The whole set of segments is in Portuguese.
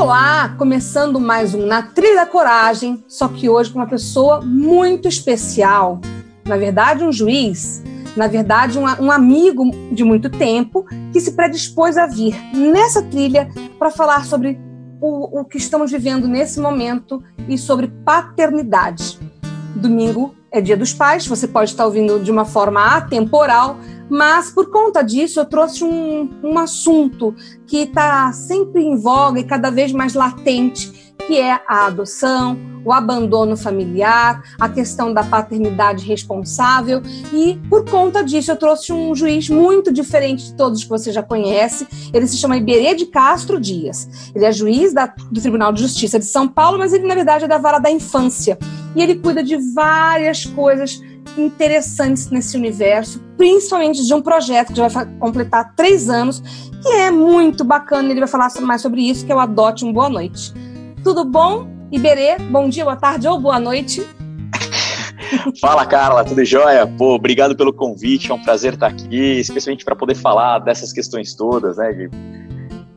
Olá, começando mais um Na Trilha da Coragem, só que hoje com uma pessoa muito especial. Na verdade, um juiz, na verdade, um, um amigo de muito tempo que se predispôs a vir nessa trilha para falar sobre o, o que estamos vivendo nesse momento e sobre paternidade domingo é Dia dos Pais, você pode estar ouvindo de uma forma atemporal, mas por conta disso eu trouxe um, um assunto que está sempre em voga e cada vez mais latente, que é a adoção, o abandono familiar, a questão da paternidade responsável. E por conta disso, eu trouxe um juiz muito diferente de todos que você já conhece. Ele se chama Iberê de Castro Dias. Ele é juiz da, do Tribunal de Justiça de São Paulo, mas ele, na verdade, é da vara da infância. E ele cuida de várias coisas interessantes nesse universo, principalmente de um projeto que já vai completar três anos, que é muito bacana. Ele vai falar mais sobre isso, que é o Adote um Boa Noite. Tudo bom? Iberê, bom dia, boa tarde ou boa noite. Fala, Carla, tudo jóia? Pô, obrigado pelo convite, é um prazer estar aqui, especialmente para poder falar dessas questões todas, né, de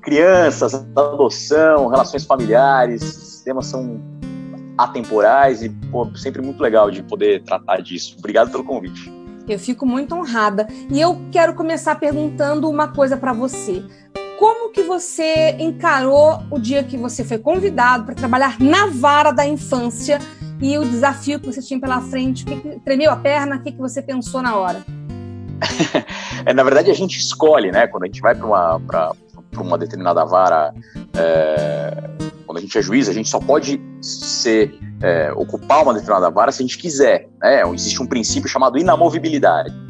crianças, adoção, relações familiares, esses temas são atemporais e pô, sempre muito legal de poder tratar disso. Obrigado pelo convite. Eu fico muito honrada e eu quero começar perguntando uma coisa para você. Como que você encarou o dia que você foi convidado para trabalhar na vara da infância e o desafio que você tinha pela frente? Que que, tremeu a perna? O que, que você pensou na hora? é, na verdade, a gente escolhe, né? Quando a gente vai para uma, uma determinada vara, é, quando a gente é juiz, a gente só pode ser, é, ocupar uma determinada vara se a gente quiser. Né? Existe um princípio chamado inamovibilidade.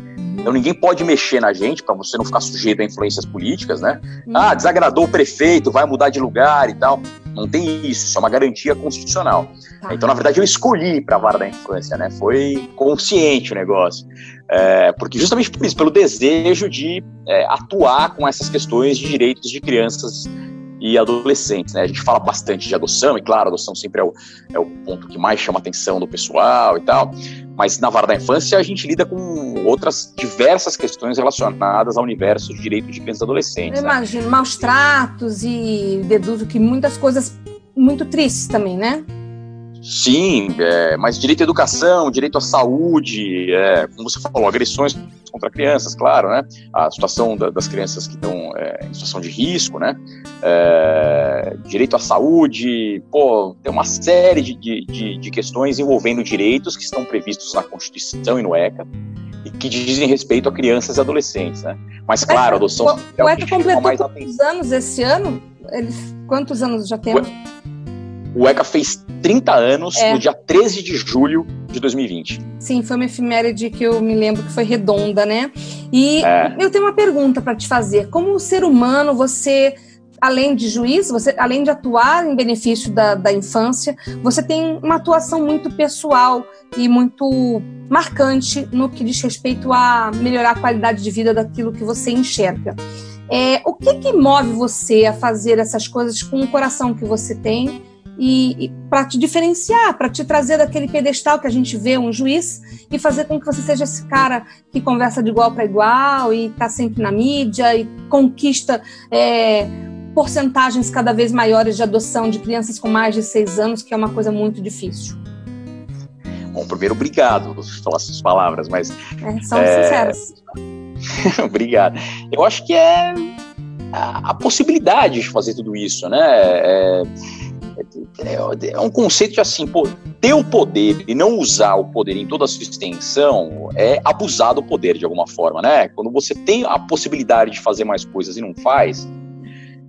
Então ninguém pode mexer na gente para você não ficar sujeito a influências políticas, né? Uhum. Ah, desagradou o prefeito, vai mudar de lugar e tal. Não tem isso, isso é uma garantia constitucional. Tá. Então, na verdade, eu escolhi para a vara da infância, né? Foi consciente o negócio. É, porque justamente por isso, pelo desejo de é, atuar com essas questões de direitos de crianças e adolescentes. Né? A gente fala bastante de adoção, e claro, adoção sempre é o, é o ponto que mais chama a atenção do pessoal e tal, mas na vara da infância a gente lida com outras diversas questões relacionadas ao universo de direito de crianças e adolescentes. Eu né? imagino, maus tratos e deduzo que muitas coisas muito tristes também, né? Sim, é, mas direito à educação, direito à saúde, é, como você falou, agressões contra crianças, claro, né? A situação da, das crianças que estão é, em situação de risco, né? É, direito à saúde, pô, tem uma série de, de, de, questões envolvendo direitos que estão previstos na Constituição e no ECA e que dizem respeito a crianças e adolescentes, né? Mas claro, a adoção o, o ECA completou quantos anos esse ano? Eles, quantos anos já temos? O ECA fez 30 anos é. no dia 13 de julho de 2020. Sim, foi uma efeméride que eu me lembro que foi redonda, né? E é. eu tenho uma pergunta para te fazer. Como ser humano, você além de juiz, você, além de atuar em benefício da, da infância, você tem uma atuação muito pessoal e muito marcante no que diz respeito a melhorar a qualidade de vida daquilo que você enxerga. É, o que, que move você a fazer essas coisas com o coração que você tem e, e para te diferenciar, para te trazer daquele pedestal que a gente vê um juiz e fazer com que você seja esse cara que conversa de igual para igual e está sempre na mídia e conquista é, porcentagens cada vez maiores de adoção de crianças com mais de seis anos, que é uma coisa muito difícil. Bom, primeiro, obrigado pelas suas palavras, mas. É, são é... sinceras. obrigado. Eu acho que é a, a, possibilidade de fazer tudo isso, né? É é, é um conceito de assim, pô, ter o poder e não usar o poder em toda a sua extensão é abusar do poder de alguma forma, né? Quando você tem a possibilidade de fazer mais coisas e não faz,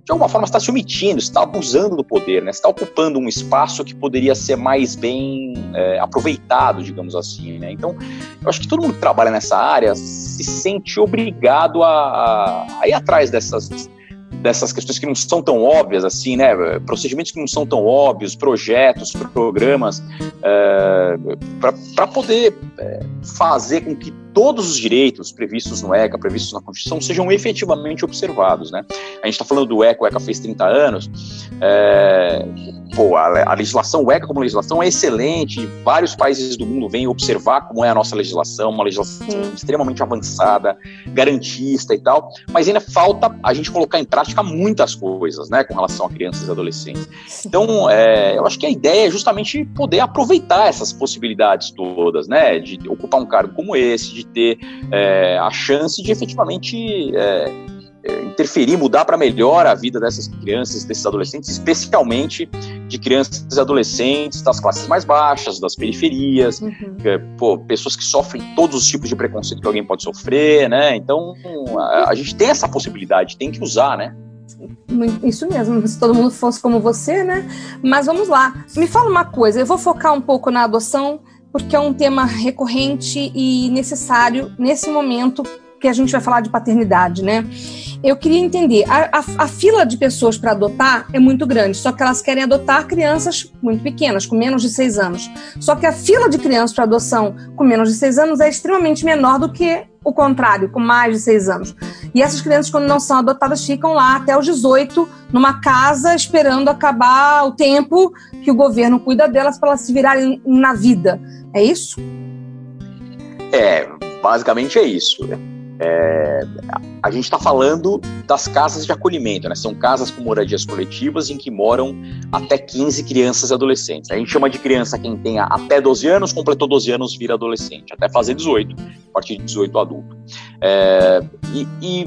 de alguma forma está se omitindo, está abusando do poder, né? está ocupando um espaço que poderia ser mais bem é, aproveitado, digamos assim. Né? Então, eu acho que todo mundo que trabalha nessa área se sente obrigado a, a ir atrás dessas dessas questões que não são tão óbvias assim, né? Procedimentos que não são tão óbvios, projetos, programas, é, para poder é, fazer com que todos os direitos previstos no ECA, previstos na Constituição, sejam efetivamente observados. Né? A gente está falando do ECA, o ECA fez 30 anos, é, pô, a, a, legislação, o ECA como legislação é excelente, vários países do mundo vêm observar como é a nossa legislação, uma legislação Sim. extremamente avançada, garantista e tal, mas ainda falta a gente colocar em prática muitas coisas, né, com relação a crianças e adolescentes. Então, é, eu acho que a ideia é justamente poder aproveitar essas possibilidades todas, né, de ocupar um cargo como esse, de ter é, a chance de efetivamente é, é interferir, mudar para melhor a vida dessas crianças, desses adolescentes, especialmente de crianças e adolescentes das classes mais baixas, das periferias, uhum. É, pô, pessoas que sofrem todos os tipos de preconceito que alguém pode sofrer, né? Então, a, a gente tem essa possibilidade, tem que usar, né? Isso mesmo, se todo mundo fosse como você, né? Mas vamos lá. Me fala uma coisa, eu vou focar um pouco na adoção porque é um tema recorrente e necessário nesse momento que a gente vai falar de paternidade, né? Eu queria entender, a, a, a fila de pessoas para adotar é muito grande, só que elas querem adotar crianças muito pequenas, com menos de seis anos. Só que a fila de crianças para adoção com menos de seis anos é extremamente menor do que o contrário, com mais de seis anos. E essas crianças, quando não são adotadas, ficam lá até os 18, numa casa, esperando acabar o tempo que o governo cuida delas para elas se virarem na vida. É isso? É, basicamente é isso. É, a gente está falando das casas de acolhimento, né? São casas com moradias coletivas em que moram até 15 crianças e adolescentes. A gente chama de criança quem tem até 12 anos, completou 12 anos, vira adolescente, até fazer 18, a partir de 18 adulto. É, e, e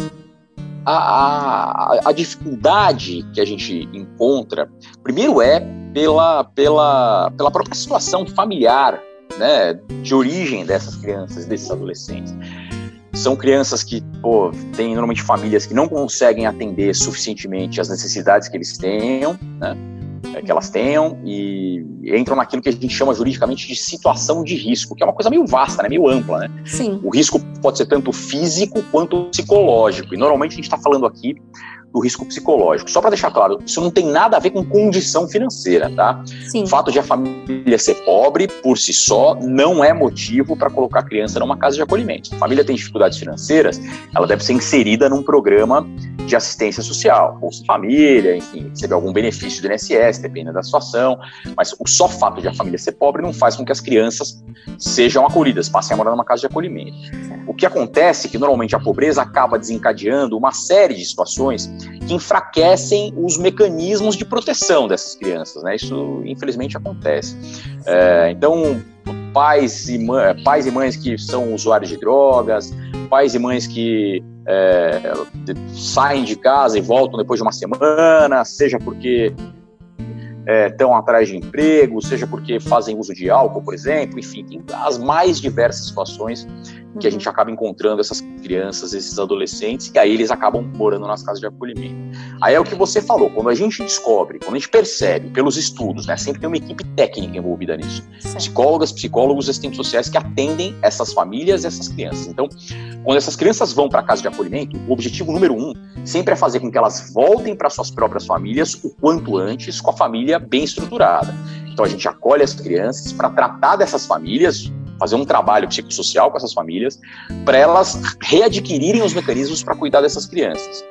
a, a, a, dificuldade que a gente encontra, primeiro é pela, pela, pela própria situação familiar né, de origem dessas crianças, desses adolescentes. São crianças que, pô, têm normalmente famílias que não conseguem atender suficientemente as necessidades que eles tenham, né, é, que elas tenham, e entram naquilo que a gente chama juridicamente de situação de risco, que é uma coisa meio vasta, né, meio ampla, né? Sim. O risco pode ser tanto físico quanto psicológico, e normalmente a gente está falando aqui do risco psicológico. Só para deixar claro, isso não tem nada a ver com condição financeira, tá? Sim. O fato de a família ser pobre por si só não é motivo para colocar a criança numa casa de acolhimento. Se a família tem dificuldades financeiras, ela deve ser inserida num programa de assistência social, Bolsa Família, enfim, receber algum benefício do INSS, dependendo da situação. Mas o só fato de a família ser pobre não faz com que as crianças sejam acolhidas, passem a morar numa casa de acolhimento. O que acontece é que normalmente a pobreza acaba desencadeando uma série de situações que enfraquecem os mecanismos de proteção dessas crianças, né? Isso infelizmente acontece. É, então pais e, pais e mães que são usuários de drogas, pais e mães que é, saem de casa e voltam depois de uma semana, seja porque estão é, atrás de emprego, seja porque fazem uso de álcool, por exemplo, enfim, tem as mais diversas situações que a uhum. gente acaba encontrando essas crianças, esses adolescentes, e aí eles acabam morando nas casas de acolhimento. Aí é o que você falou, quando a gente descobre, quando a gente percebe pelos estudos, né, sempre tem uma equipe técnica envolvida nisso, psicólogas, psicólogos, assistentes sociais que atendem essas famílias e essas crianças. Então, quando essas crianças vão para a casa de acolhimento, o objetivo número um sempre é fazer com que elas voltem para suas próprias famílias o quanto antes, com a família bem estruturada. Então a gente acolhe as crianças para tratar dessas famílias fazer um trabalho psicossocial com essas famílias, para elas readquirirem os mecanismos para cuidar dessas crianças.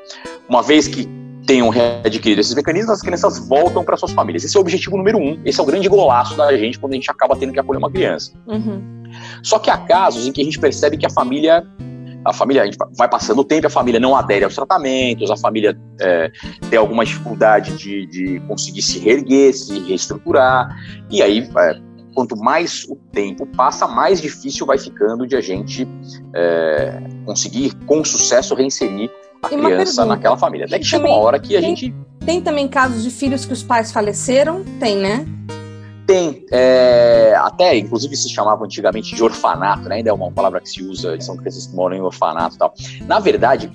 Uma vez que tenham readquirido esses mecanismos, as crianças voltam para suas famílias. Esse é o objetivo número um, esse é o grande golaço da gente quando a gente acaba tendo que acolher uma criança. Uhum. Só que há casos em que a gente percebe que a família a família, a gente vai passando o tempo, a família não adere aos tratamentos, a família é, tem alguma dificuldade de, de conseguir se reerguer, se reestruturar, e aí é, quanto mais o tempo passa, mais difícil vai ficando de a gente é, conseguir, com sucesso, reinserir a criança naquela família. Até que chega uma hora que a tem, gente. Tem também casos de filhos que os pais faleceram? Tem, né? Tem. É, até, inclusive, se chamava antigamente de orfanato, né? Ainda é uma palavra que se usa, são crianças que moram em orfanato e tal. Na verdade,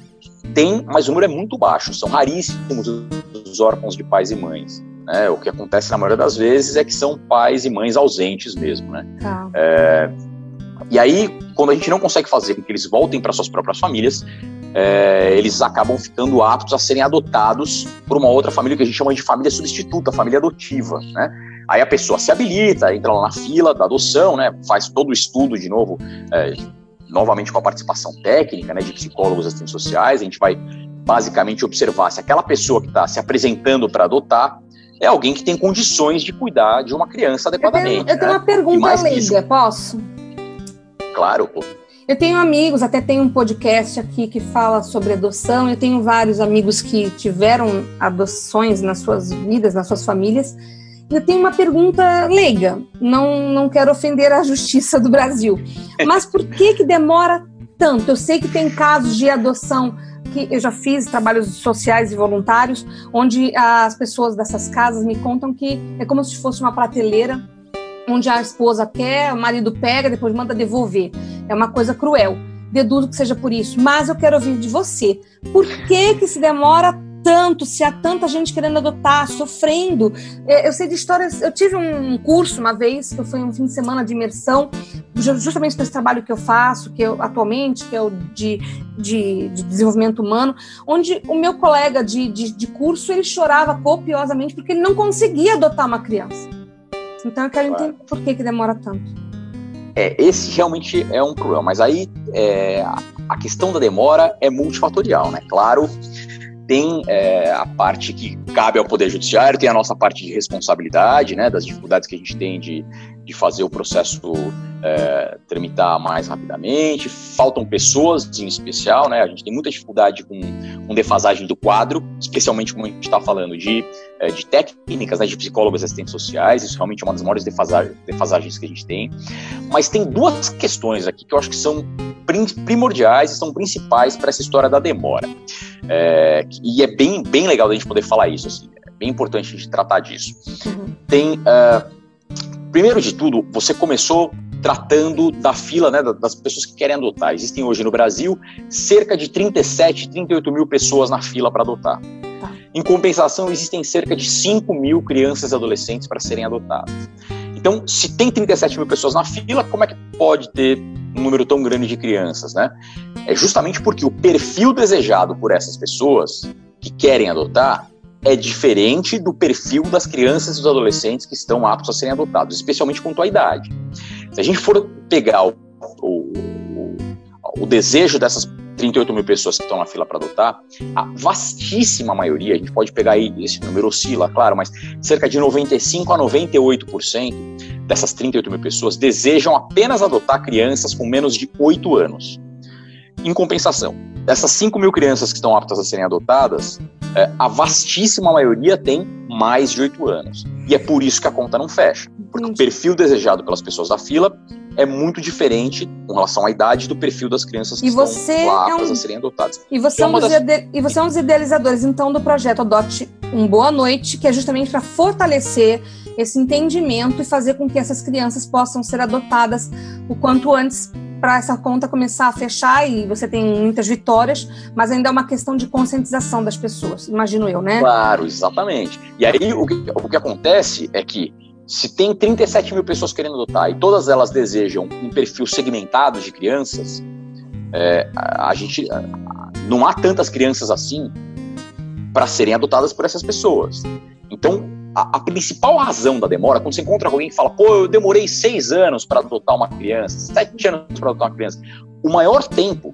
tem, mas o número é muito baixo. São raríssimos os órfãos de pais e mães. Né? O que acontece na maioria das vezes é que são pais e mães ausentes mesmo, né? Tá. É, e aí, quando a gente não consegue fazer com que eles voltem para suas próprias famílias, é, eles acabam ficando aptos a serem adotados por uma outra família que a gente chama de família substituta, família adotiva, né? Aí a pessoa se habilita, entra lá na fila da adoção, né? Faz todo o estudo de novo, é, novamente com a participação técnica, né? De psicólogos assistentes sociais. A gente vai basicamente observar se aquela pessoa que está se apresentando para adotar é alguém que tem condições de cuidar de uma criança adequadamente. Eu tenho, eu tenho né? uma pergunta leiga, posso? Claro, pô. Eu tenho amigos, até tenho um podcast aqui que fala sobre adoção. Eu tenho vários amigos que tiveram adoções nas suas vidas, nas suas famílias. Eu tenho uma pergunta leiga. Não, não quero ofender a justiça do Brasil, mas por que que demora tanto? Eu sei que tem casos de adoção que eu já fiz trabalhos sociais e voluntários, onde as pessoas dessas casas me contam que é como se fosse uma prateleira onde a esposa quer, o marido pega, depois manda devolver. É uma coisa cruel. Deduzo que seja por isso, mas eu quero ouvir de você. Por que que se demora tanto, se há tanta gente querendo adotar, sofrendo. É, eu sei de histórias. Eu tive um curso uma vez, que foi um fim de semana de imersão, justamente esse trabalho que eu faço, que eu atualmente, que é o de, de, de desenvolvimento humano, onde o meu colega de, de, de curso ele chorava copiosamente porque ele não conseguia adotar uma criança. Então eu quero claro. entender por que, que demora tanto. É, esse realmente é um problema, mas aí é, a questão da demora é multifatorial, né? Claro, tem é, a parte que cabe ao Poder Judiciário, tem a nossa parte de responsabilidade, né, das dificuldades que a gente tem de, de fazer o processo é, tramitar mais rapidamente, faltam pessoas em especial, né, a gente tem muita dificuldade com, com defasagem do quadro, especialmente como a gente está falando de, é, de técnicas, né, de psicólogos assistentes sociais, isso realmente é uma das maiores defasagens, defasagens que a gente tem, mas tem duas questões aqui que eu acho que são primordiais e são principais para essa história da demora. É, e é bem, bem legal a gente poder falar isso, assim, é bem importante a gente tratar disso. Uhum. Tem, uh, primeiro de tudo, você começou tratando da fila né, das pessoas que querem adotar. Existem hoje no Brasil cerca de 37, 38 mil pessoas na fila para adotar. Tá. Em compensação, existem cerca de 5 mil crianças e adolescentes para serem adotadas. Então, se tem 37 mil pessoas na fila, como é que pode ter um número tão grande de crianças, né? É justamente porque o perfil desejado por essas pessoas que querem adotar é diferente do perfil das crianças e dos adolescentes que estão aptos a serem adotados, especialmente quanto à idade. Se a gente for pegar o, o, o, desejo dessas 38 mil pessoas que estão na fila para adotar, a vastíssima maioria, a gente pode pegar aí, esse número oscila, claro, mas cerca de 95 a 98% dessas 38 mil pessoas desejam apenas adotar crianças com menos de 8 anos. Em compensação, dessas 5 mil crianças que estão aptas a serem adotadas, é, a vastíssima maioria tem mais de 8 anos. E é por isso que a conta não fecha. Porque o perfil desejado pelas pessoas da fila é muito diferente com relação à idade do perfil das crianças que e estão lá é um... a serem adotadas. E você, é, é um das... ide... e você é um dos idealizadores, então, do projeto Adote um Boa Noite, que é justamente para fortalecer esse entendimento e fazer com que essas crianças possam ser adotadas o quanto antes para essa conta começar a fechar e você tem muitas vitórias, mas ainda é uma questão de conscientização das pessoas, imagino eu, né? Claro, exatamente. E aí o que, o que acontece é que se tem 37 mil pessoas querendo adotar e todas elas desejam um perfil segmentado de crianças, é, a, a, gente não há tantas crianças assim para serem adotadas por essas pessoas. Então, a, a, principal razão da demora, quando você encontra alguém que fala, pô, eu demorei seis anos para adotar uma criança, sete anos para adotar uma criança, o maior tempo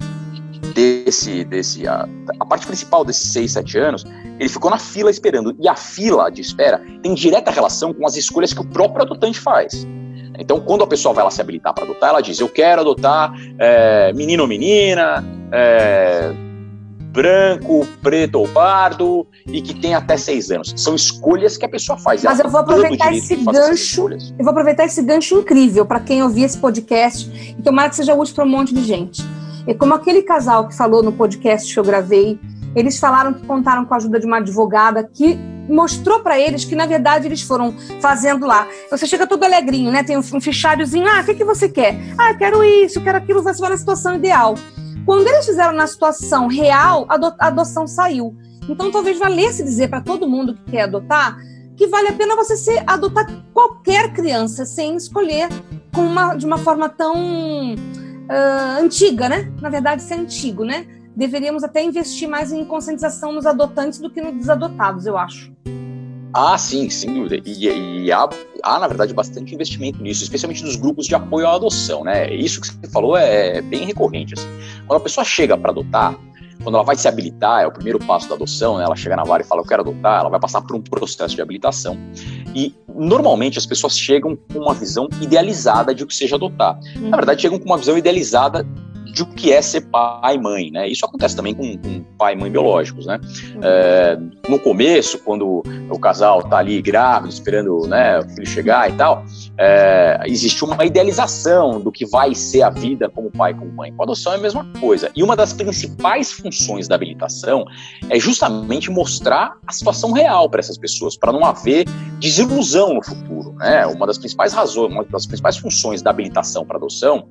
desse, desse a, a, parte principal desses seis, sete anos, ele ficou na fila esperando. E a fila de espera tem direta relação com as escolhas que o próprio adotante faz. Então, quando a pessoa vai lá se habilitar para adotar, ela diz: Eu quero adotar é, menino ou menina, é, branco, preto ou pardo e que tem até seis anos. São escolhas que a pessoa faz. Mas eu vou aproveitar esse gancho. Eu vou aproveitar esse gancho incrível para quem ouvir esse podcast e tomara que seja útil para um monte de gente. É como aquele casal que falou no podcast que eu gravei, eles falaram que contaram com a ajuda de uma advogada que mostrou para eles que, na verdade, eles foram fazendo lá. Você chega todo alegrinho, né? Tem um, fichárdiozinho. Ah, o que, que você quer? Ah, quero isso, quero aquilo. Você vai na situação ideal. Quando eles fizeram na situação real, a adoção saiu. Então, talvez valesse dizer para todo mundo que quer adotar que vale a pena você se adotar qualquer criança sem escolher com uma, de uma forma tão uh, antiga, né? Na verdade, ser antigo, né? deveríamos até investir mais em conscientização nos adotantes do que nos desadotados, eu acho. Ah, sim, sem dúvida. E, e há, há, na verdade, bastante investimento nisso, especialmente nos grupos de apoio à adoção, né? Isso que você falou é bem recorrente. Assim. Quando a pessoa chega para adotar, quando ela vai se habilitar, é o primeiro passo da adoção, né? ela chega na vara e fala, eu quero adotar, ela vai passar por um processo de habilitação. E, normalmente, as pessoas chegam com uma visão idealizada de o que seja adotar. Na verdade, chegam com uma visão idealizada de o que é ser pai e mãe, né? Isso acontece também com, com pai e mãe biológicos, né? Uhum. É, no começo, quando o casal tá ali grávido, esperando né, o filho chegar e tal, é, existe uma idealização do que vai ser a vida como pai e como mãe. Com a adoção é a mesma coisa. E uma das principais funções da habilitação é justamente mostrar a situação real para essas pessoas, para não haver desilusão no futuro. Né? Uma das principais razões, uma das principais funções da habilitação para adoção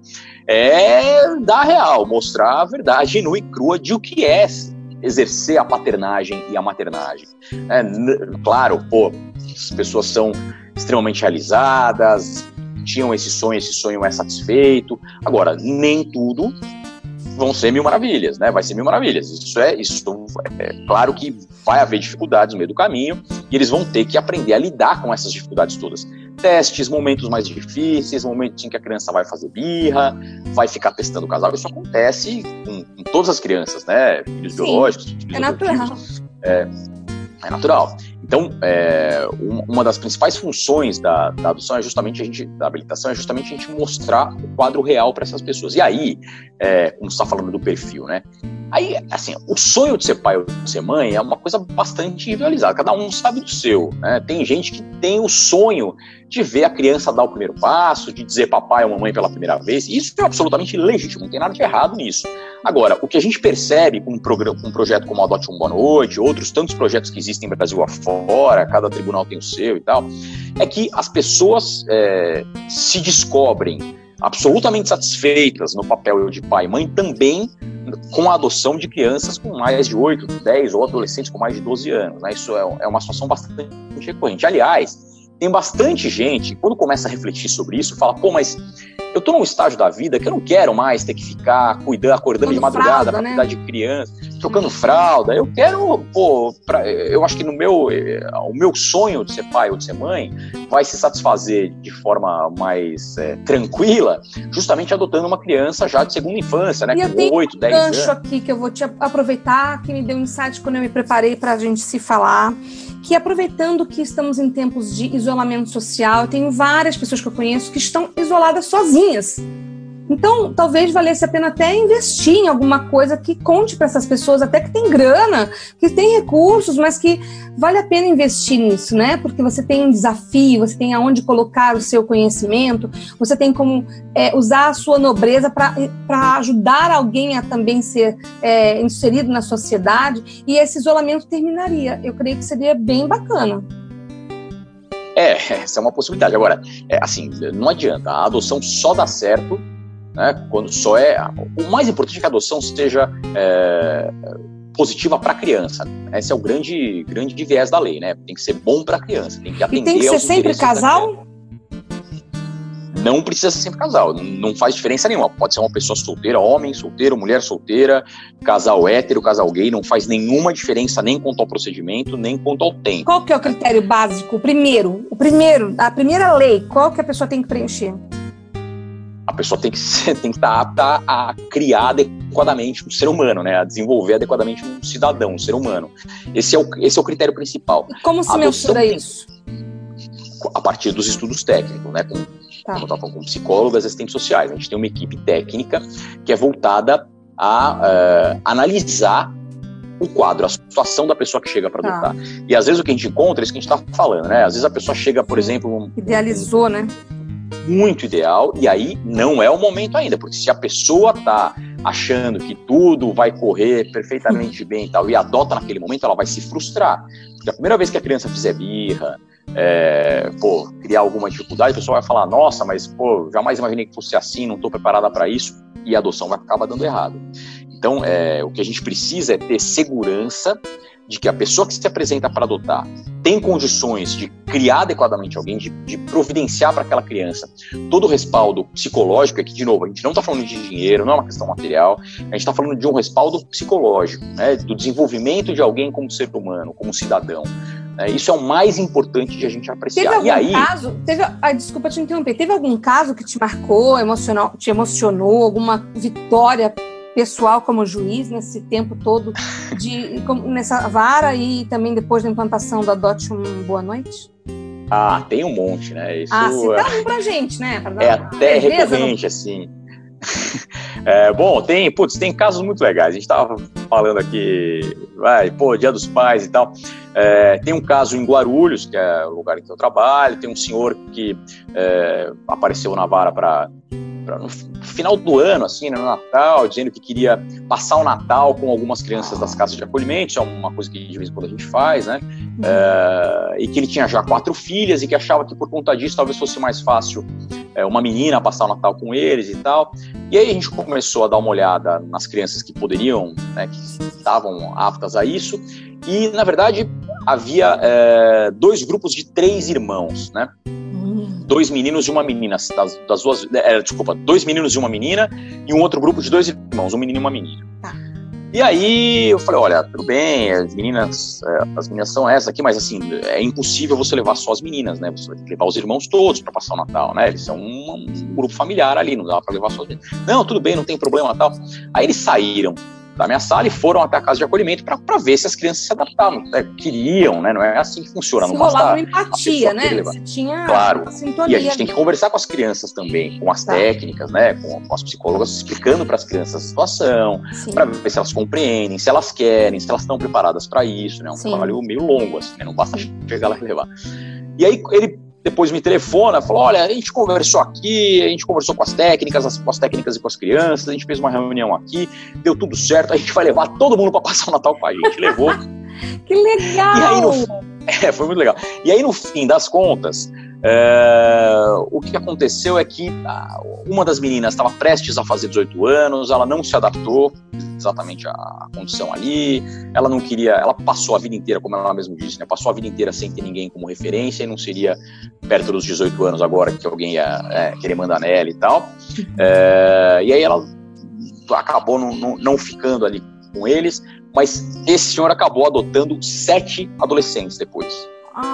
é dar real, mostrar a verdade nua e crua de o que é exercer a paternagem e a maternagem. É, claro, pô, as pessoas são extremamente realizadas, tinham esse sonho, esse sonho é satisfeito. Agora, nem tudo vão ser mil maravilhas, né? Vai ser mil maravilhas. Isso é, isso é claro que vai haver dificuldades no meio do caminho e eles vão ter que aprender a lidar com essas dificuldades todas. Testes, momentos mais difíceis, momentos em que a criança vai fazer birra, vai ficar testando o casal. Isso acontece com, com todas as crianças, né? Filhos Sim, biológicos, filhos é natural. É, é natural. Então, é, uma das principais funções da, da, adoção é justamente a gente, da habilitação, é justamente a gente mostrar o quadro real para essas pessoas. E aí, é, como você está falando do perfil, né? Aí, assim, o sonho de ser pai ou de ser mãe é uma coisa bastante individualizada, cada um sabe do seu, né? Tem gente que tem o sonho de ver a criança dar o primeiro passo, de dizer papai ou mamãe pela primeira vez, isso é absolutamente legítimo, não tem nada de errado nisso. Agora, o que a gente percebe com um, programa, com um projeto como Adote um Boa Noite, outros tantos projetos que existem no Brasil afora, cada tribunal tem o seu e tal, é que as pessoas é, se descobrem absolutamente satisfeitas no papel de pai e mãe também com a adoção de crianças com mais de 8, 10 ou adolescentes com mais de 12 anos. Né? Isso é, é uma situação bastante recorrente. Aliás, tem bastante gente, quando começa a refletir sobre isso, fala, pô, mas eu tô num estágio da vida que eu não quero mais ter que ficar cuidando, acordando de madrugada para né? cuidar de criança, trocando fralda. Eu quero, pô, pra, eu acho que no meu, eh, o meu sonho de ser pai ou de ser mãe vai se satisfazer de forma mais é, tranquila, justamente adotando uma criança já de segunda infância, né, e com 8, 10 anos. gancho aqui que eu vou te aproveitar, que me deu um insight quando eu me preparei para a gente se falar que aproveitando que estamos em tempos de isolamento social, eu tenho várias pessoas que eu conheço que estão isoladas sozinhas. Então, talvez valesse a pena até investir em alguma coisa que conte para essas pessoas, até que tem grana, que tem recursos, mas que vale a pena investir nisso, né? Porque você tem um desafio, você tem aonde colocar o seu conhecimento, você tem como é, usar a sua nobreza para ajudar alguém a também ser é, inserido na sociedade, e esse isolamento terminaria. Eu creio que seria bem bacana. É, essa é uma possibilidade. Agora, é, assim, não adianta, a adoção só dá certo né? Quando só é o mais importante é que a adoção seja é, positiva para a criança. Esse é o grande grande viés da lei, né? Tem que ser bom para a criança, tem que atender e tem que ser sempre casal. Não precisa ser sempre casal, não faz diferença nenhuma. Pode ser uma pessoa solteira, homem solteiro, mulher solteira, casal hétero, casal gay, não faz nenhuma diferença nem quanto ao procedimento, nem quanto ao tempo. Qual que é o critério básico? O primeiro, o primeiro, a primeira lei, qual que a pessoa tem que preencher? A pessoa tem que, ser, tem que estar apta a criar adequadamente um ser humano, né? A desenvolver adequadamente um cidadão, um ser humano. Esse é o, esse é o critério principal. E como se mensura isso? A partir dos estudos técnicos, né? Com, tá. Como eu estava falando, com psicólogos, assistentes sociais. A gente tem uma equipe técnica que é voltada a uh, analisar o quadro, a situação da pessoa que chega para tá. adotar. E às vezes o que a gente encontra é isso que a gente está falando, né? Às vezes a pessoa chega, por exemplo. Um, Idealizou, né? Muito ideal, e aí não é o momento ainda, porque se a pessoa tá achando que tudo vai correr perfeitamente bem e tal, e adota naquele momento, ela vai se frustrar. Porque a primeira vez que a criança fizer birra, é, pô, criar alguma dificuldade, a pessoa vai falar, nossa, mas pô, jamais imaginei que fosse assim, não estou preparada para isso, e a adoção vai acabar dando errado. Então, é, o que a gente precisa é ter segurança de que a pessoa que se apresenta para adotar tem condições de criar adequadamente alguém, de, de providenciar para aquela criança todo o respaldo psicológico, aqui de novo, a gente não está falando de dinheiro, não é uma questão material, a gente está falando de um respaldo psicológico, né, do desenvolvimento de alguém como ser humano, como cidadão. É, isso é o mais importante de a gente apreciar. Teve algum e aí, caso, teve, ah, desculpa te interromper, teve algum caso que te marcou, emocional, te emocionou, alguma vitória pessoal como juiz nesse tempo todo de nessa vara e também depois da implantação da DOT um Boa Noite? Ah, tem um monte, né? Isso ah, cita é... um pra gente, né? Pra é até recorrente, no... assim. é, bom, tem, putz, tem casos muito legais. A gente tava falando aqui, vai, pô, Dia dos Pais e tal. É, tem um caso em Guarulhos, que é o lugar em que eu trabalho. Tem um senhor que é, apareceu na vara para no final do ano, assim, né, no Natal, dizendo que queria passar o Natal com algumas crianças das casas de acolhimento, isso é uma coisa que de vez em quando a gente faz, né? Uhum. É, e que ele tinha já quatro filhas e que achava que por conta disso talvez fosse mais fácil é, uma menina passar o Natal com eles e tal. E aí a gente começou a dar uma olhada nas crianças que poderiam, né, que estavam aptas a isso. E, na verdade, havia é, dois grupos de três irmãos, né? Dois meninos e uma menina, das, das duas, é, desculpa, dois meninos e uma menina, e um outro grupo de dois irmãos, um menino e uma menina. Tá. E aí eu falei, olha, tudo bem, as meninas, é, as meninas são essas aqui, mas assim, é impossível você levar só as meninas, né? Você vai levar os irmãos todos para passar o Natal, né? Eles são um, um grupo familiar ali, não dá para levar só as meninas. Não, tudo bem, não tem problema, tal. Aí eles saíram da minha sala e foram até a casa de acolhimento para ver se as crianças se adaptavam, né? queriam, né? Não é assim que funciona. Se não rolava uma empatia, né? Você tinha claro. E a gente tem que conversar com as crianças também, com as tá. técnicas, né? Com, com, as psicólogas explicando para as crianças a situação, para ver se elas compreendem, se elas querem, se elas estão preparadas para isso, né? Um Sim. trabalho meio longo, assim, né? Não basta chegar lá e levar. E aí ele depois me telefona, falou: olha, a gente conversou aqui, a gente conversou com as técnicas, as, com as técnicas e com as crianças, a gente fez uma reunião aqui, deu tudo certo, a gente vai levar todo mundo para passar o Natal com a gente. Levou. que legal! E aí, no, é, foi muito legal. E aí, no fim das contas, é, o que aconteceu é que ah, uma das meninas estava prestes a fazer 18 anos, ela não se adaptou exatamente à condição ali, ela não queria, ela passou a vida inteira, como ela mesma disse, né, passou a vida inteira sem ter ninguém como referência e não seria perto dos 18 anos agora que alguém ia é, querer mandar nela e tal. É, e aí ela acabou não, não, não ficando ali com eles, mas esse senhor acabou adotando sete adolescentes depois.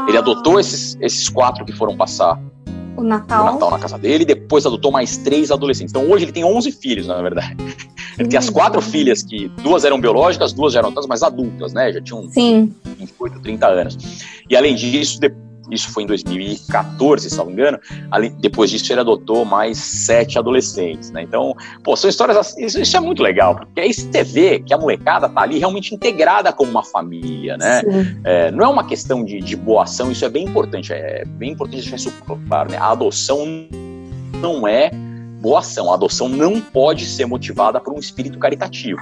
Ele adotou esses, esses quatro que foram passar o Natal. o Natal na casa dele, e depois adotou mais três adolescentes. Então hoje ele tem 11 filhos, na verdade. Ele tem as quatro filhas, que duas eram biológicas, duas já eram todas mais adultas, né? Já tinham Sim. 28, 30 anos. E além disso, depois isso foi em 2014, se não me engano. Ali, depois disso, ele adotou mais sete adolescentes, né? Então, pô, são histórias assim, isso, isso, é muito legal, porque aí você vê que a molecada tá ali realmente integrada como uma família, né? É, não é uma questão de, de boa ação, isso é bem importante, é bem importante deixar isso claro, né? A adoção não é boa ação, a adoção não pode ser motivada por um espírito caritativo.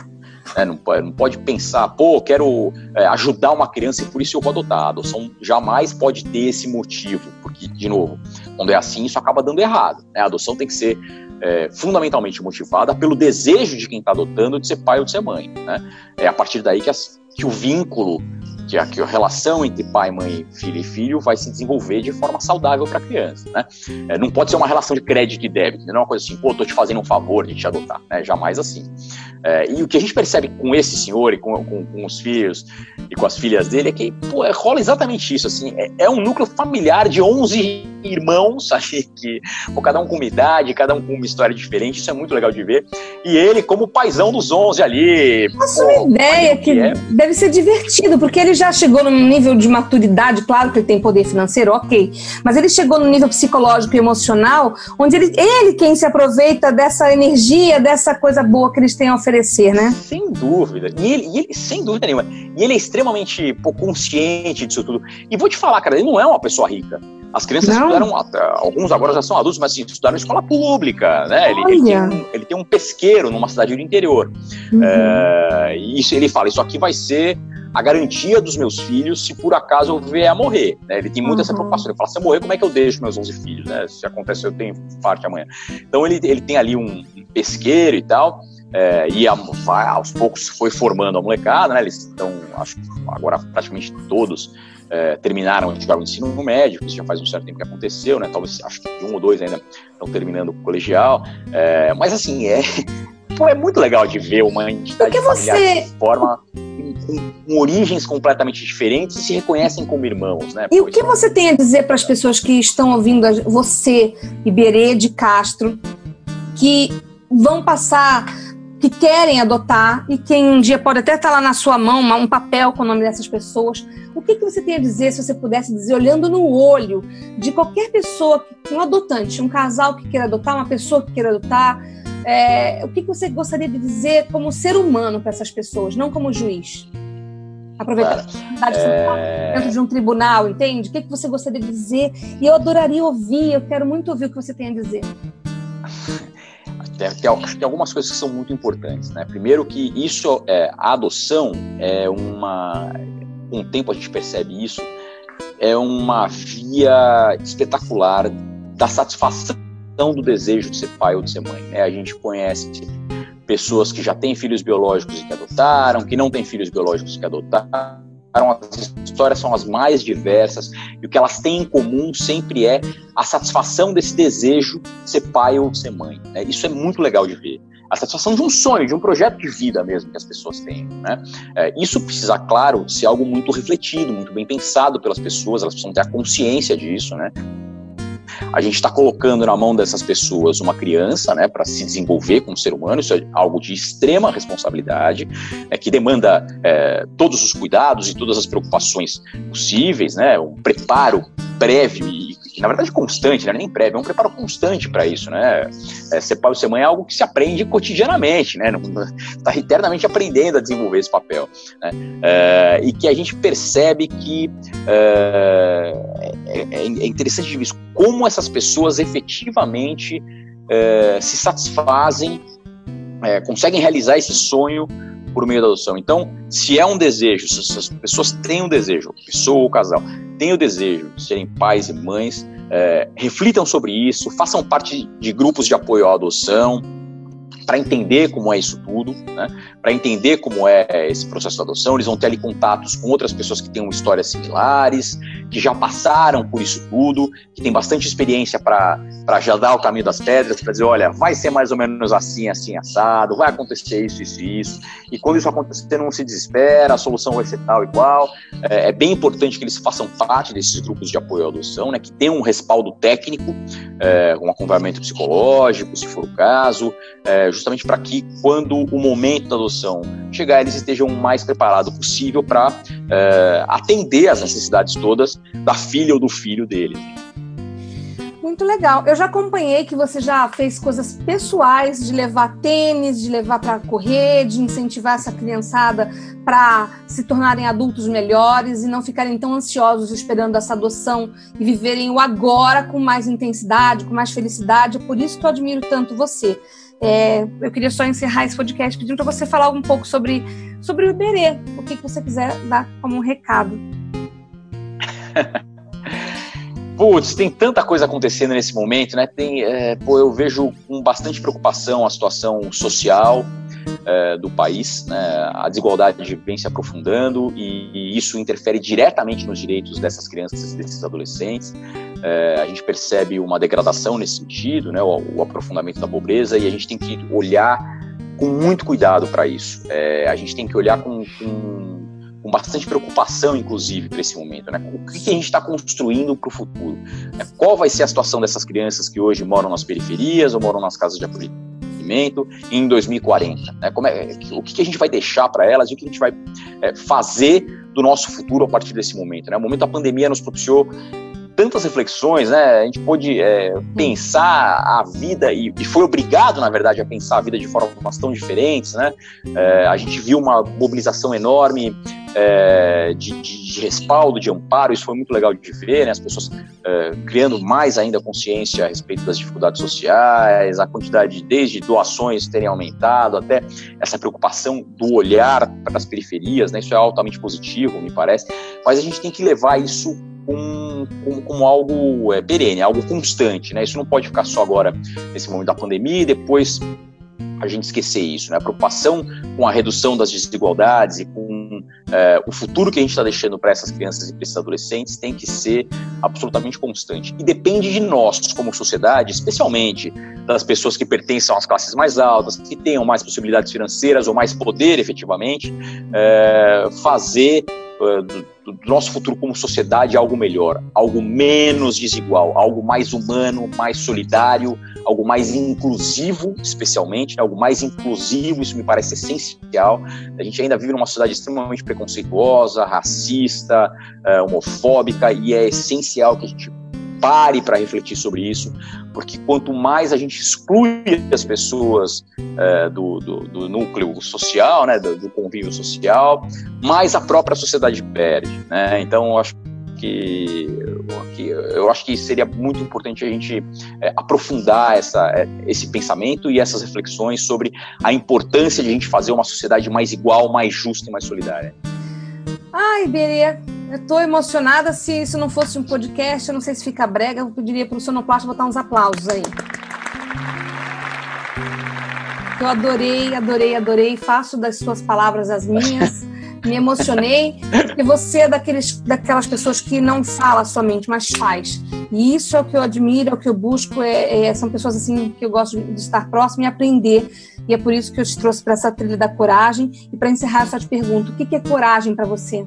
Né? Não, pode, não pode pensar, pô, quero é, ajudar uma criança e por isso eu vou adotar. A adoção jamais pode ter esse motivo, porque, de novo, quando é assim, isso acaba dando errado. Né? A adoção tem que ser é, fundamentalmente motivada pelo desejo de quem está adotando de ser pai ou de ser mãe. Né? É a partir daí que, as, que o vínculo que a, que a relação entre pai, mãe, filho e filho vai se desenvolver de forma saudável para a criança, né? É, não pode ser uma relação de crédito e débito, não é uma coisa assim, pô, tô te fazendo um favor de te adotar, né? Jamais assim. É, e o que a gente percebe com esse senhor e com, com, com, os filhos e com as filhas dele é que pô, é, rola exatamente isso, assim, é, é, um núcleo familiar de 11 irmãos, ali, que pô, cada um com uma idade, cada um com uma história diferente, isso é muito legal de ver. E ele como paizão dos 11 ali. Faço uma ideia que, que é. deve ser divertido, porque ele já chegou num nível de maturidade, claro que ele tem poder financeiro, ok, mas ele chegou no nível psicológico e emocional, onde ele, ele quem se aproveita dessa energia, dessa coisa boa que eles têm a oferecer, né? Sem dúvida. E ele, e ele sem dúvida nenhuma. E ele é extremamente consciente disso tudo. E vou te falar, cara, ele não é uma pessoa rica. As crianças não. estudaram, alguns agora já são adultos, mas assim, estudaram em escola pública, né? Ele, ele, tem um, ele, tem um, pesqueiro numa cidade do interior. Uhum. É, isso, ele fala, isso aqui vai ser a garantia dos meus filhos se por acaso eu vier a morrer. Né? Ele tem muito uhum. essa preocupação. Ele fala: se eu morrer, como é que eu deixo meus 11 filhos? Né? Se acontece, eu tenho parte amanhã. Então ele, ele tem ali um, pesqueiro e tal. é, e a, aos poucos foi formando a molecada, né? Eles estão, acho que agora praticamente todos é, terminaram já o ensino médio, isso já faz um certo tempo que aconteceu, né? Talvez, acho que um ou dois ainda estão terminando o colegial, é, mas assim, é, pô, é muito legal de ver uma entidade familiar você... que forma com, origens completamente diferentes e se reconhecem como irmãos, né? E o que você tem a dizer para as pessoas que estão ouvindo você, Iberê de Castro, que vão passar que querem adotar e quem um dia pode até estar lá na sua mão um papel com o nome dessas pessoas. O que, que você tem a dizer, se você pudesse dizer, olhando no olho de qualquer pessoa, um adotante, um casal que queira adotar, uma pessoa que queira adotar, é, o que, você gostaria de dizer como ser humano para essas pessoas, não como juiz? Aproveitar claro. é... dentro de um tribunal, entende? O que, você gostaria de dizer? E eu adoraria ouvir, eu quero muito ouvir o que você tem a dizer. Acho que tem algumas coisas que são muito importantes, né? Primeiro que isso, é, a adoção é uma, com o tempo a gente percebe isso, é uma via espetacular da satisfação do desejo de ser pai ou de ser mãe. Né? A gente conhece pessoas que já têm filhos biológicos e que adotaram, que não têm filhos biológicos e que adotaram as histórias são as mais diversas e o que elas têm em comum sempre é a satisfação desse desejo de ser pai ou de ser mãe. Né? Isso é muito legal de ver. A satisfação de um sonho, de um projeto de vida mesmo que as pessoas têm. Né? É, isso precisa, claro, ser algo muito refletido, muito bem pensado pelas pessoas, elas precisam ter a consciência disso, né? A gente está colocando na mão dessas pessoas uma criança, né, para se desenvolver como ser humano. Isso é algo de extrema responsabilidade, é, que demanda é, todos os cuidados e todas as preocupações possíveis, né, um preparo prévio e na verdade constante, né? nem prévio, é um preparo constante para isso, né? É, ser pai ou ser mãe é algo que se aprende cotidianamente, né? Está eternamente aprendendo a desenvolver esse papel, né? É, e que a gente percebe que é, é, é, é interessante de ver como essas pessoas efetivamente é, se satisfazem, conseguem realizar esse sonho por meio da adoção. Então, se é um desejo, se as pessoas têm um desejo, pessoa ou casal, têm o desejo de serem pais e mães, é, reflitam sobre isso, façam parte de grupos de apoio à adoção, para entender como é isso tudo, né? Para entender como é esse processo de adoção. Eles vão ter ali contatos com outras pessoas que têm histórias similares, que já passaram por isso tudo, que têm bastante experiência para já dar o caminho das pedras, para dizer: olha, vai ser mais ou menos assim, assim, assado, vai acontecer isso, isso e isso. E quando isso acontecer, não se desespera, a solução vai ser tal e qual. É, é bem importante que eles façam parte desses grupos de apoio à adoção, né? que tenham um respaldo técnico, é, um acompanhamento psicológico, se for o caso. É, justamente para que, quando o momento da adoção chegar, eles estejam o mais preparados possível para é, atender às necessidades todas da filha ou do filho deles. Muito legal. Eu já acompanhei que você já fez coisas pessoais de levar tênis, de levar para correr, de incentivar essa criançada para se tornarem adultos melhores e não ficarem tão ansiosos esperando essa adoção e viverem o agora com mais intensidade, com mais felicidade. É por isso que eu admiro tanto você. É, eu queria só encerrar esse podcast pedindo para você falar um pouco sobre, sobre o Iberê, o que, que você quiser dar como um recado. Putz, tem tanta coisa acontecendo nesse momento, né? Tem, é, pô, eu vejo com bastante preocupação a situação social é, do país, né? A desigualdade vem se aprofundando e, e, isso interfere diretamente nos direitos dessas crianças, desses adolescentes. É, a gente percebe uma degradação nesse sentido, né, o, o, aprofundamento da pobreza, e a gente tem que olhar com muito cuidado para isso. É, a gente tem que olhar com, com, com bastante preocupação, inclusive, para esse momento. Né? O que, que a gente está construindo para o futuro? É, qual vai ser a situação dessas crianças que hoje moram nas periferias ou moram nas casas de acolhimento em 2040? Né? É, o que, que, a gente vai deixar para elas e o que a gente vai é, fazer do nosso futuro a partir desse momento? Né? O momento da pandemia nos propiciou tantas reflexões, né? A gente pôde é, pensar a vida e, e, foi obrigado, na verdade, a pensar a vida de formas tão diferentes, né? É, a gente viu uma mobilização enorme é, de, de, de, respaldo, de amparo, isso foi muito legal de ver, né? As pessoas é, criando mais ainda consciência a respeito das dificuldades sociais, a quantidade desde doações terem aumentado até essa preocupação do olhar para as periferias, né? Isso é altamente positivo, me parece. Mas a gente tem que levar isso como, algo é, perene, algo constante, né? Isso não pode ficar só agora nesse momento da pandemia e depois a gente esquecer isso, né? A preocupação com a redução das desigualdades e com é, o futuro que a gente está deixando para essas crianças e para esses adolescentes tem que ser absolutamente constante. E depende de nós, como sociedade, especialmente das pessoas que pertencem às classes mais altas, que tenham mais possibilidades financeiras ou mais poder, efetivamente, é, fazer é, do, do, nosso futuro como sociedade algo melhor, algo menos desigual, algo mais humano, mais solidário, algo mais inclusivo, especialmente, né? algo mais inclusivo, isso me parece essencial. A gente ainda vive numa sociedade extremamente preconceituosa, racista, uh, homofóbica, e é essencial que a gente pare para refletir sobre isso, porque quanto mais a gente exclui as pessoas é, do, do, do, núcleo social, né, do, do, convívio social, mais a própria sociedade perde. Né? Então, eu acho que, que, eu acho que seria muito importante a gente é, aprofundar essa, é, esse pensamento e essas reflexões sobre a importância de a gente fazer uma sociedade mais igual, mais justa e mais solidária. Ai, Berê, eu tô emocionada. Se isso não fosse um podcast, eu não sei se fica brega, eu pediria para o sonoplasta botar uns aplausos aí. Eu adorei, adorei, adorei. Faço das suas palavras as minhas. Me emocionei, porque você é daqueles, daquelas pessoas que não fala somente, mas faz. E isso é o que eu admiro, é o que eu busco. É, é, são pessoas assim que eu gosto de estar próximo e aprender. E é por isso que eu te trouxe para essa trilha da coragem. E para encerrar, eu só te pergunto: o que é coragem para você?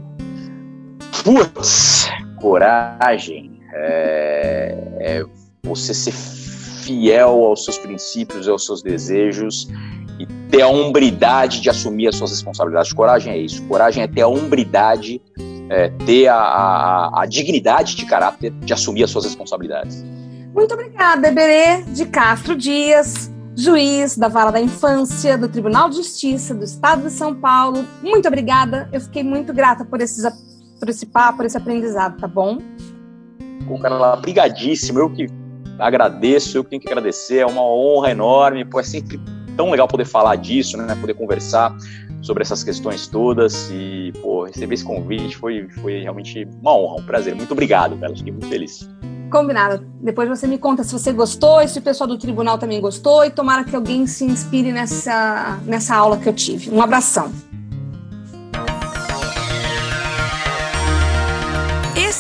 Putz, coragem é, é você ser fiel aos seus princípios, aos seus desejos e ter a hombridade de assumir as suas responsabilidades. Coragem é isso. Coragem é ter a hombridade, é, ter a, a, a, dignidade de caráter de assumir as suas responsabilidades. Muito obrigada, Eberê de Castro Dias, juiz da Vara da Infância do Tribunal de Justiça do Estado de São Paulo. Muito obrigada. Eu fiquei muito grata por, esses, por esse papo, por esse aprendizado, tá bom? Com Carla, brigadíssimo. Eu que agradeço, eu que tenho que agradecer. É uma honra enorme. Pô, é sempre tão legal poder falar disso, né? Poder conversar sobre essas questões todas e, pô, receber esse convite foi, foi realmente uma honra, um prazer. Muito obrigado, cara. Fiquei muito feliz. Combinado. Depois você me conta se você gostou e se o pessoal do tribunal também gostou e tomara que alguém se inspire nessa, nessa aula que eu tive. Um abração.